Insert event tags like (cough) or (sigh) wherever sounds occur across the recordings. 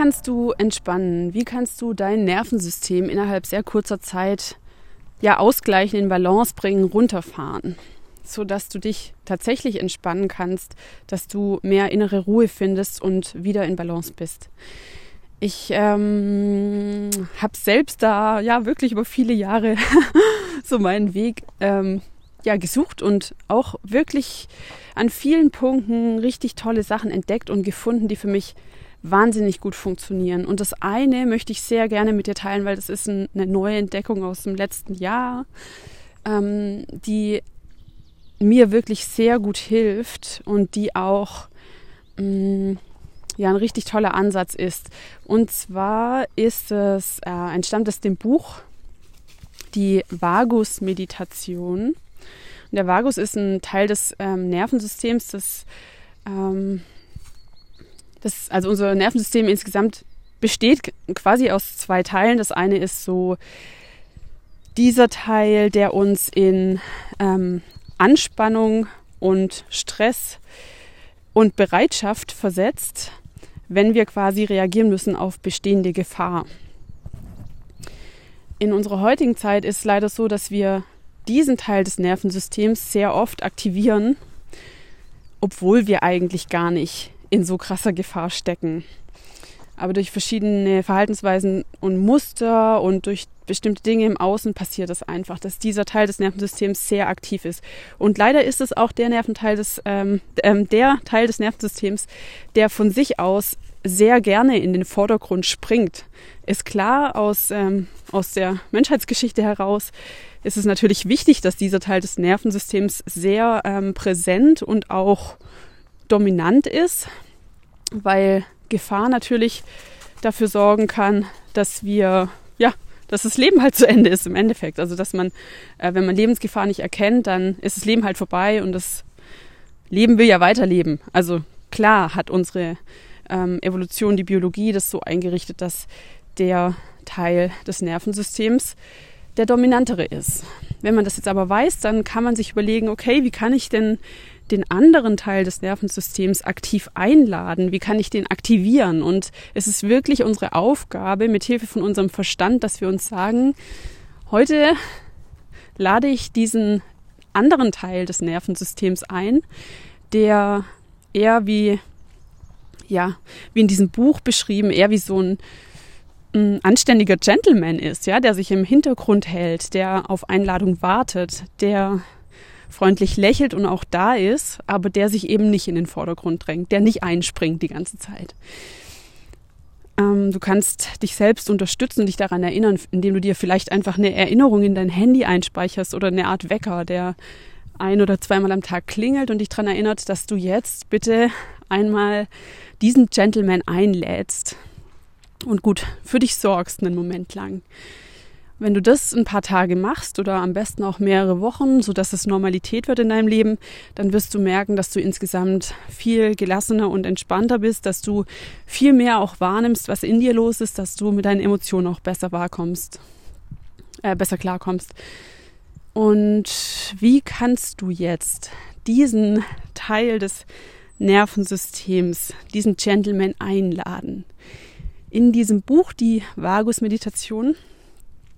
kannst du entspannen? Wie kannst du dein Nervensystem innerhalb sehr kurzer Zeit ja ausgleichen, in Balance bringen, runterfahren? so dass du dich tatsächlich entspannen kannst, dass du mehr innere Ruhe findest und wieder in Balance bist. Ich ähm, habe selbst da ja wirklich über viele Jahre (laughs) so meinen Weg ähm, ja gesucht und auch wirklich an vielen Punkten richtig tolle Sachen entdeckt und gefunden, die für mich wahnsinnig gut funktionieren. Und das eine möchte ich sehr gerne mit dir teilen, weil das ist ein, eine neue Entdeckung aus dem letzten Jahr, ähm, die mir wirklich sehr gut hilft und die auch mh, mm, ja ein richtig toller Ansatz ist. Und zwar ist es äh, entstammt es dem Buch die Vagus-Meditation. Der Vagus ist ein Teil des ähm, Nervensystems, das, ähm, das, also unser Nervensystem insgesamt besteht quasi aus zwei Teilen. Das eine ist so dieser Teil, der uns in ähm, Anspannung und Stress und Bereitschaft versetzt, wenn wir quasi reagieren müssen auf bestehende Gefahr. In unserer heutigen Zeit ist es leider so, dass wir diesen Teil des Nervensystems sehr oft aktivieren, obwohl wir eigentlich gar nicht in so krasser Gefahr stecken. Aber durch verschiedene Verhaltensweisen und Muster und durch bestimmte Dinge im Außen passiert es einfach, dass dieser Teil des Nervensystems sehr aktiv ist. Und leider ist es auch der Nerventeil des, ähm, ähm, der Teil des Nervensystems, der von sich aus sehr gerne in den Vordergrund springt. Ist klar aus, ähm, aus der Menschheitsgeschichte heraus, ist es natürlich wichtig, dass dieser Teil des Nervensystems sehr ähm, präsent und auch dominant ist, weil Gefahr natürlich dafür sorgen kann, dass wir, ja, dass das Leben halt zu Ende ist im Endeffekt. Also dass man, äh, wenn man Lebensgefahr nicht erkennt, dann ist das Leben halt vorbei und das Leben will ja weiterleben. Also klar hat unsere ähm, Evolution, die Biologie das so eingerichtet, dass der Teil des Nervensystems der dominantere ist. Wenn man das jetzt aber weiß, dann kann man sich überlegen, okay, wie kann ich denn den anderen Teil des Nervensystems aktiv einladen? Wie kann ich den aktivieren? Und es ist wirklich unsere Aufgabe, mit Hilfe von unserem Verstand, dass wir uns sagen, heute lade ich diesen anderen Teil des Nervensystems ein, der eher wie, ja, wie in diesem Buch beschrieben, eher wie so ein ein anständiger Gentleman ist, ja, der sich im Hintergrund hält, der auf Einladung wartet, der freundlich lächelt und auch da ist, aber der sich eben nicht in den Vordergrund drängt, der nicht einspringt die ganze Zeit. Ähm, du kannst dich selbst unterstützen, dich daran erinnern, indem du dir vielleicht einfach eine Erinnerung in dein Handy einspeicherst oder eine Art Wecker, der ein oder zweimal am Tag klingelt und dich daran erinnert, dass du jetzt bitte einmal diesen Gentleman einlädst und gut für dich sorgst einen Moment lang. Wenn du das ein paar Tage machst oder am besten auch mehrere Wochen, so dass es Normalität wird in deinem Leben, dann wirst du merken, dass du insgesamt viel gelassener und entspannter bist, dass du viel mehr auch wahrnimmst, was in dir los ist, dass du mit deinen Emotionen auch besser wahrkommst, äh, besser klarkommst. Und wie kannst du jetzt diesen Teil des Nervensystems, diesen Gentleman einladen? In diesem Buch, die Vagus-Meditation,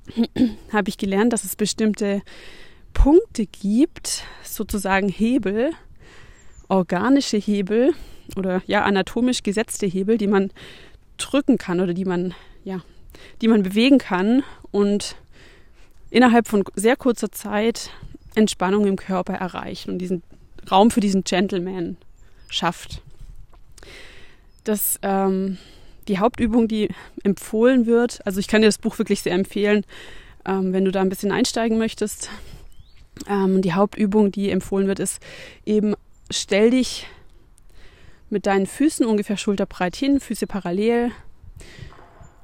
(clears throat) habe ich gelernt, dass es bestimmte Punkte gibt, sozusagen Hebel, organische Hebel oder ja anatomisch gesetzte Hebel, die man drücken kann oder die man ja, die man bewegen kann und innerhalb von sehr kurzer Zeit Entspannung im Körper erreichen und diesen Raum für diesen Gentleman schafft. Das ähm, die Hauptübung, die empfohlen wird, also ich kann dir das Buch wirklich sehr empfehlen, ähm, wenn du da ein bisschen einsteigen möchtest. Ähm, die Hauptübung, die empfohlen wird, ist eben stell dich mit deinen Füßen ungefähr schulterbreit hin, Füße parallel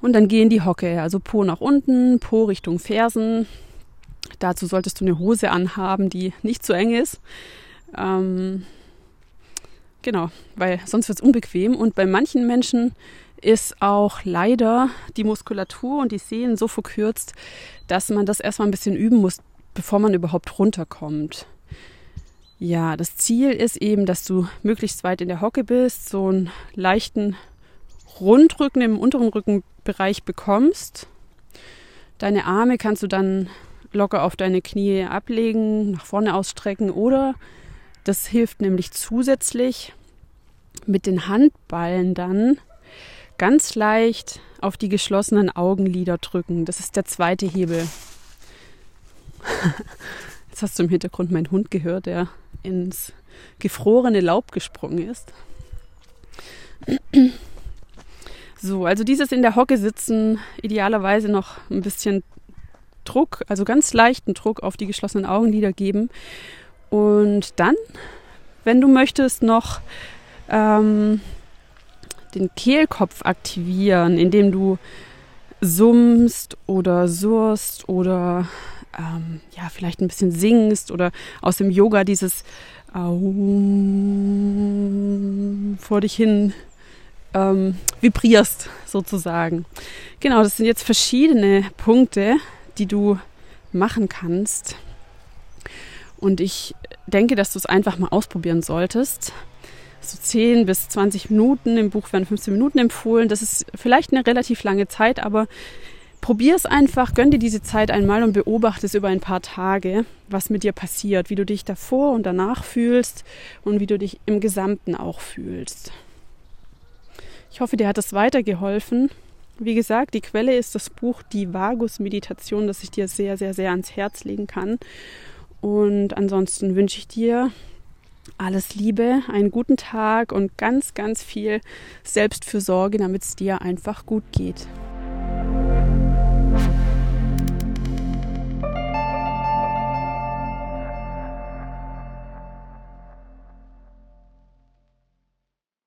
und dann geh in die Hocke, also Po nach unten, Po Richtung Fersen. Dazu solltest du eine Hose anhaben, die nicht zu eng ist. Ähm, genau, weil sonst wird es unbequem. Und bei manchen Menschen ist auch leider die Muskulatur und die Sehnen so verkürzt, dass man das erstmal ein bisschen üben muss, bevor man überhaupt runterkommt. Ja, das Ziel ist eben, dass du möglichst weit in der Hocke bist, so einen leichten Rundrücken im unteren Rückenbereich bekommst. Deine Arme kannst du dann locker auf deine Knie ablegen, nach vorne ausstrecken oder das hilft nämlich zusätzlich mit den Handballen dann ganz leicht auf die geschlossenen Augenlider drücken. Das ist der zweite Hebel. (laughs) Jetzt hast du im Hintergrund meinen Hund gehört, der ins gefrorene Laub gesprungen ist. (clears throat) So, also dieses in der Hocke sitzen, idealerweise noch ein bisschen Druck, also ganz leichten Druck auf die geschlossenen Augenlider geben. Und dann, wenn du möchtest, noch ähm, den Kehlkopf aktivieren, indem du summst oder surst oder ähm, ja, vielleicht ein bisschen singst oder aus dem Yoga dieses Aum vor dich hin ähm, vibrierst sozusagen. Genau, das sind jetzt verschiedene Punkte, die du machen kannst. Und ich denke, dass du es einfach mal ausprobieren solltest. So 10 bis 20 Minuten, im Buch werden 15 Minuten empfohlen. Das ist vielleicht eine relativ lange Zeit, aber probier es einfach, gönn dir diese Zeit einmal und beobachte es über ein paar Tage, was mit dir passiert, wie du dich davor und danach fühlst und wie du dich im Gesamten auch fühlst. Ich hoffe, dir hat es weitergeholfen. Wie gesagt, die Quelle ist das Buch Die Vagus-Meditation, das ich dir sehr, sehr, sehr ans Herz legen kann. Und ansonsten wünsche ich dir alles Liebe, einen guten Tag und ganz, ganz viel Selbstfürsorge, damit es dir einfach gut geht.